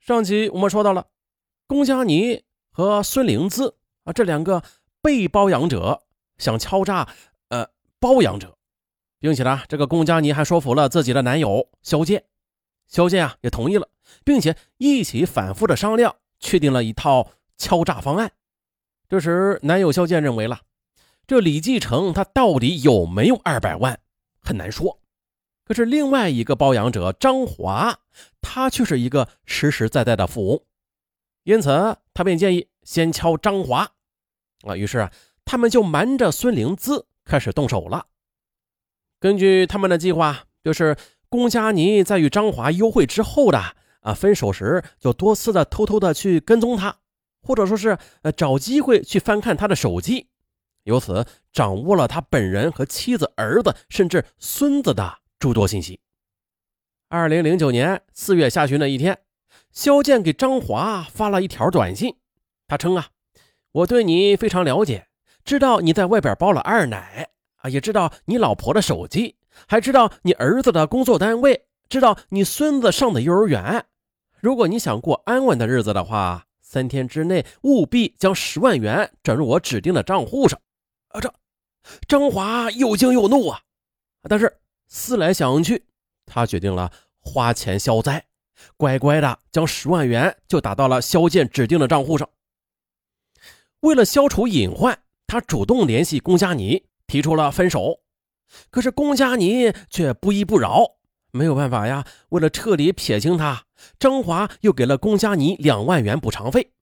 上集我们说到了，龚佳妮和孙灵姿啊这两个被包养者想敲诈呃包养者，并且呢，这个龚佳妮还说服了自己的男友肖剑，肖剑啊也同意了，并且一起反复的商量，确定了一套敲诈方案。这时，男友肖剑认为了，这李继承他到底有没有二百万很难说。可是另外一个包养者张华，他却是一个实实在在的富翁，因此他便建议先敲张华。啊，于是啊，他们就瞒着孙灵姿开始动手了。根据他们的计划，就是龚佳妮在与张华幽会之后的啊，分手时就多次的偷偷的去跟踪他，或者说是呃找机会去翻看他的手机，由此掌握了他本人和妻子、儿子甚至孙子的。诸多信息。二零零九年四月下旬的一天，肖剑给张华发了一条短信。他称啊，我对你非常了解，知道你在外边包了二奶啊，也知道你老婆的手机，还知道你儿子的工作单位，知道你孙子上的幼儿园。如果你想过安稳的日子的话，三天之内务必将十万元转入我指定的账户上。啊，这张华又惊又怒啊，但是。思来想去，他决定了花钱消灾，乖乖的将十万元就打到了肖剑指定的账户上。为了消除隐患，他主动联系龚佳妮，提出了分手。可是龚佳妮却不依不饶，没有办法呀。为了彻底撇清他，张华又给了龚佳妮两万元补偿费，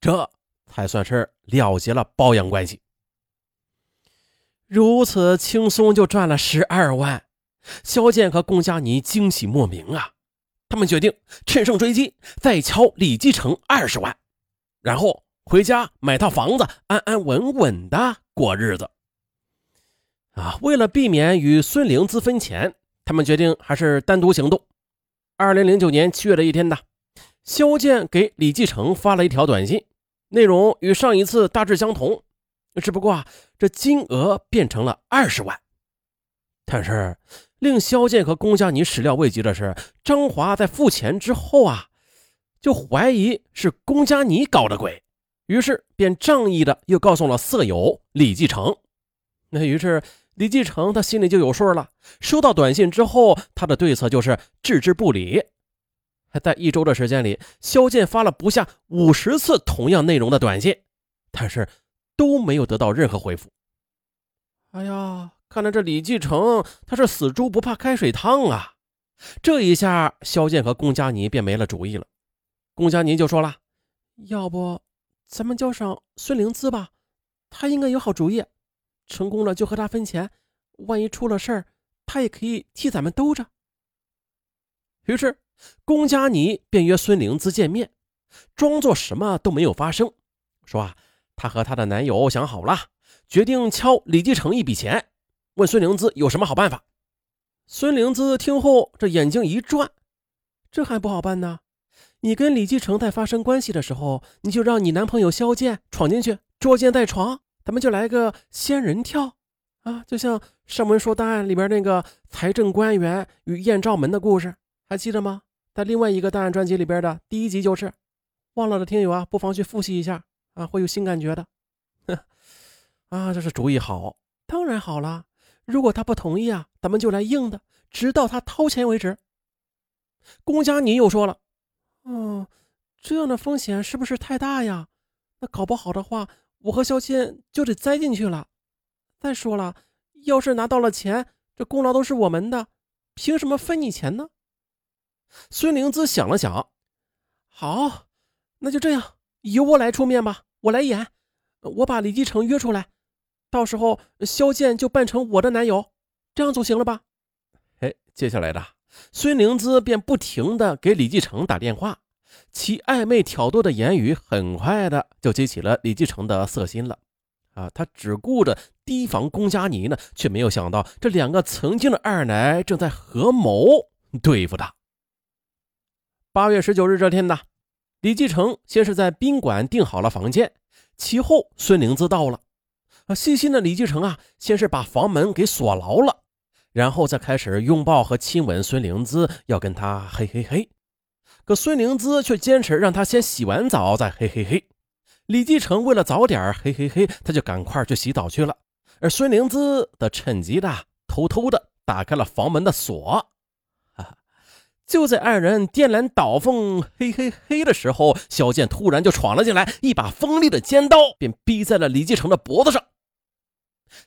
这才算是了结了包养关系。如此轻松就赚了十二万。肖剑和龚佳妮惊喜莫名啊！他们决定趁胜追击，再敲李继承二十万，然后回家买套房子，安安稳稳的过日子。啊！为了避免与孙灵姿分钱，他们决定还是单独行动。二零零九年七月的一天呢，肖剑给李继承发了一条短信，内容与上一次大致相同，只不过，这金额变成了二十万，但是。令萧剑和龚佳妮始料未及的是，张华在付钱之后啊，就怀疑是龚佳妮搞的鬼，于是便仗义的又告诉了色友李继承。那于是李继承他心里就有数了。收到短信之后，他的对策就是置之不理。在一周的时间里，萧剑发了不下五十次同样内容的短信，但是都没有得到任何回复。哎呀！看来这李继承他是死猪不怕开水烫啊！这一下，萧剑和龚佳妮便没了主意了。龚佳妮就说了：“要不咱们叫上孙灵姿吧，她应该有好主意。成功了就和他分钱，万一出了事儿，他也可以替咱们兜着。”于是，龚佳妮便约孙灵姿见面，装作什么都没有发生，说：“啊，她和她的男友想好了，决定敲李继承一笔钱。”问孙灵姿有什么好办法？孙灵姿听后，这眼睛一转，这还不好办呢。你跟李继承在发生关系的时候，你就让你男朋友萧剑闯进去，捉奸在床，咱们就来个仙人跳啊！就像上文说档案里边那个财政官员与艳照门的故事，还记得吗？在另外一个档案专辑里边的第一集就是。忘了的听友啊，不妨去复习一下啊，会有新感觉的。哼 啊，这是主意好，当然好了。如果他不同意啊，咱们就来硬的，直到他掏钱为止。龚佳妮又说了：“嗯，这样的风险是不是太大呀？那搞不好的话，我和肖谦就得栽进去了。再说了，要是拿到了钱，这功劳都是我们的，凭什么分你钱呢？”孙灵姿想了想：“好，那就这样，由我来出面吧，我来演，我把李继承约出来。”到时候肖剑就扮成我的男友，这样总行了吧？哎，接下来的孙灵姿便不停的给李继承打电话，其暧昧挑逗的言语很快的就激起了李继承的色心了。啊，他只顾着提防龚佳妮呢，却没有想到这两个曾经的二奶正在合谋对付他。八月十九日这天呢，李继承先是在宾馆订好了房间，其后孙灵姿到了。啊，细心的李继承啊，先是把房门给锁牢了，然后再开始拥抱和亲吻孙灵姿，要跟她嘿嘿嘿。可孙灵姿却坚持让他先洗完澡再嘿嘿嘿。李继承为了早点嘿嘿嘿，他就赶快去洗澡去了。而孙灵姿则趁机的偷偷的打开了房门的锁。就在二人颠鸾倒凤嘿嘿嘿的时候，小贱突然就闯了进来，一把锋利的尖刀便逼在了李继承的脖子上。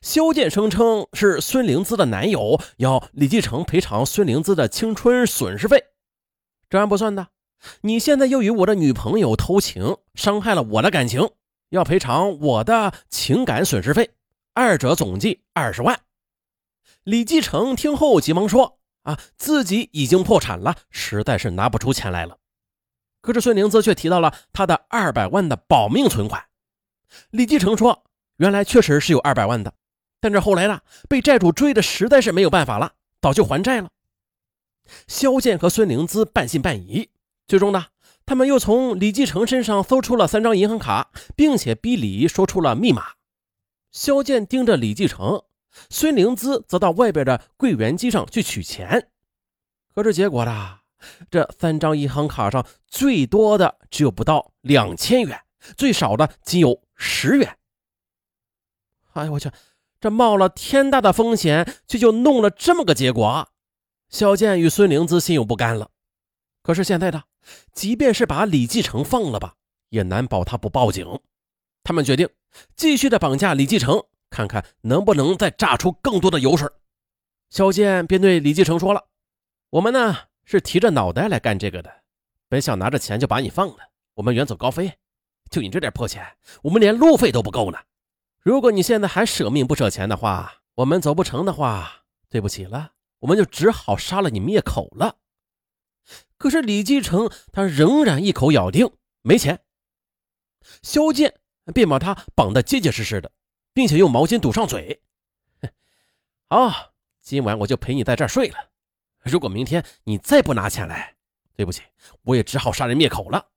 肖剑声称是孙灵姿的男友，要李继承赔偿孙灵姿的青春损失费。这还不算的，你现在又与我的女朋友偷情，伤害了我的感情，要赔偿我的情感损失费，二者总计二十万。李继承听后急忙说：“啊，自己已经破产了，实在是拿不出钱来了。”可是孙灵姿却提到了他的二百万的保命存款。李继承说。原来确实是有二百万的，但是后来呢，被债主追的实在是没有办法了，早就还债了。肖剑和孙灵姿半信半疑，最终呢，他们又从李继承身上搜出了三张银行卡，并且逼李说出了密码。肖剑盯着李继承，孙灵姿则到外边的柜员机上去取钱。可是结果呢，这三张银行卡上最多的只有不到两千元，最少的仅有十元。哎呦我去！这冒了天大的风险，却就弄了这么个结果。萧剑与孙灵姿心有不甘了。可是现在呢，即便是把李继承放了吧，也难保他不报警。他们决定继续的绑架李继承，看看能不能再榨出更多的油水。萧剑便对李继承说了：“我们呢是提着脑袋来干这个的，本想拿着钱就把你放了，我们远走高飞。就你这点破钱，我们连路费都不够呢。”如果你现在还舍命不舍钱的话，我们走不成的话，对不起了，我们就只好杀了你灭口了。可是李继承他仍然一口咬定没钱，萧剑便把他绑得结结实实的，并且用毛巾堵上嘴。好，今晚我就陪你在这儿睡了。如果明天你再不拿钱来，对不起，我也只好杀人灭口了。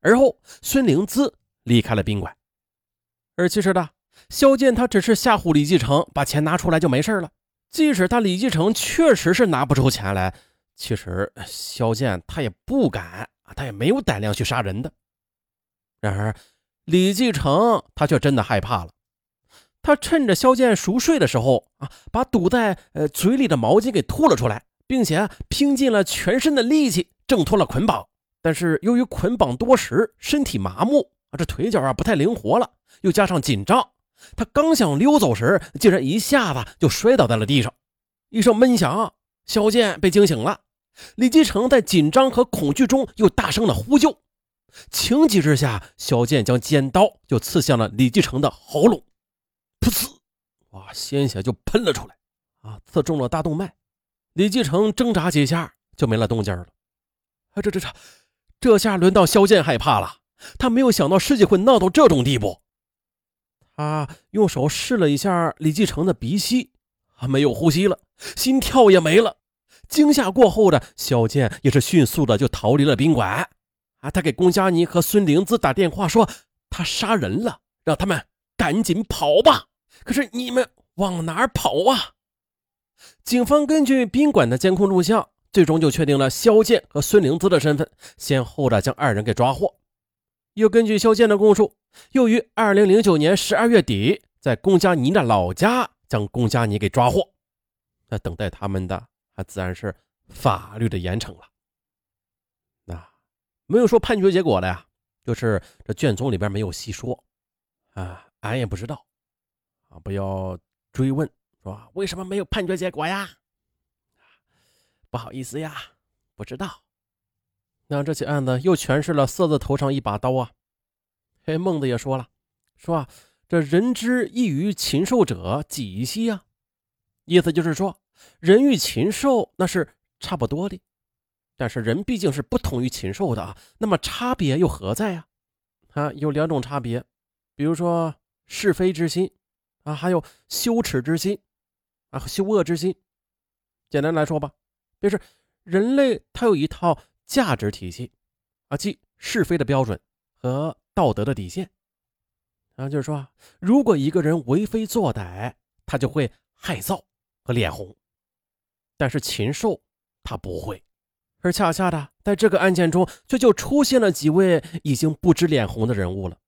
而后，孙灵姿离开了宾馆，而其实呢。萧剑他只是吓唬李继承，把钱拿出来就没事了。即使他李继承确实是拿不出钱来，其实萧剑他也不敢，他也没有胆量去杀人的。然而李继承他却真的害怕了，他趁着萧剑熟睡的时候啊，把堵在呃嘴里的毛巾给吐了出来，并且拼尽了全身的力气挣脱了捆绑。但是由于捆绑多时，身体麻木啊，这腿脚啊不太灵活了，又加上紧张。他刚想溜走时，竟然一下子就摔倒在了地上，一声闷响，萧剑被惊醒了。李继承在紧张和恐惧中又大声的呼救，情急之下，萧剑将尖刀就刺向了李继承的喉咙，噗呲，哇，鲜血就喷了出来，啊，刺中了大动脉。李继承挣扎几下就没了动静了。啊，这这这，这下轮到萧剑害怕了，他没有想到事情会闹到这种地步。他用手试了一下李继承的鼻息，啊，没有呼吸了，心跳也没了。惊吓过后的小健也是迅速的就逃离了宾馆。啊，他给龚佳妮和孙灵姿打电话说他杀人了，让他们赶紧跑吧。可是你们往哪儿跑啊？警方根据宾馆的监控录像，最终就确定了肖剑和孙灵姿的身份，先后的将二人给抓获。又根据肖剑的供述，又于二零零九年十二月底，在龚佳妮的老家将龚佳妮给抓获。那等待他们的，还自然是法律的严惩了。那没有说判决结果的呀，就是这卷宗里边没有细说啊，俺也不知道啊，不要追问，是吧？为什么没有判决结果呀？不好意思呀，不知道。那这起案子又诠释了“色字头上一把刀”啊！嘿，孟子也说了，说啊，这人之异于禽兽者，几兮啊？意思就是说，人与禽兽那是差不多的，但是人毕竟是不同于禽兽的啊。那么差别又何在啊？啊，有两种差别，比如说是非之心啊，还有羞耻之心啊，羞恶之心。简单来说吧，就是人类他有一套。价值体系，啊，即是非的标准和道德的底线，啊，就是说，如果一个人为非作歹，他就会害臊和脸红，但是禽兽他不会，而恰恰的，在这个案件中，却就出现了几位已经不知脸红的人物了。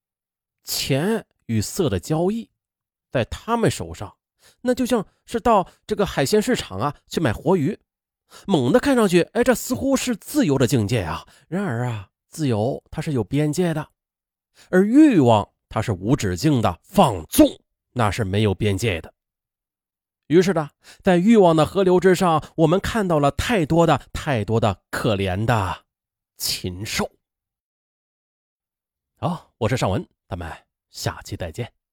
钱与色的交易，在他们手上，那就像是到这个海鲜市场啊去买活鱼，猛的看上去，哎，这似乎是自由的境界啊。然而啊，自由它是有边界的，而欲望它是无止境的放纵，那是没有边界的。于是呢，在欲望的河流之上，我们看到了太多的、太多的可怜的禽兽。好，我是尚文。咱们下期再见。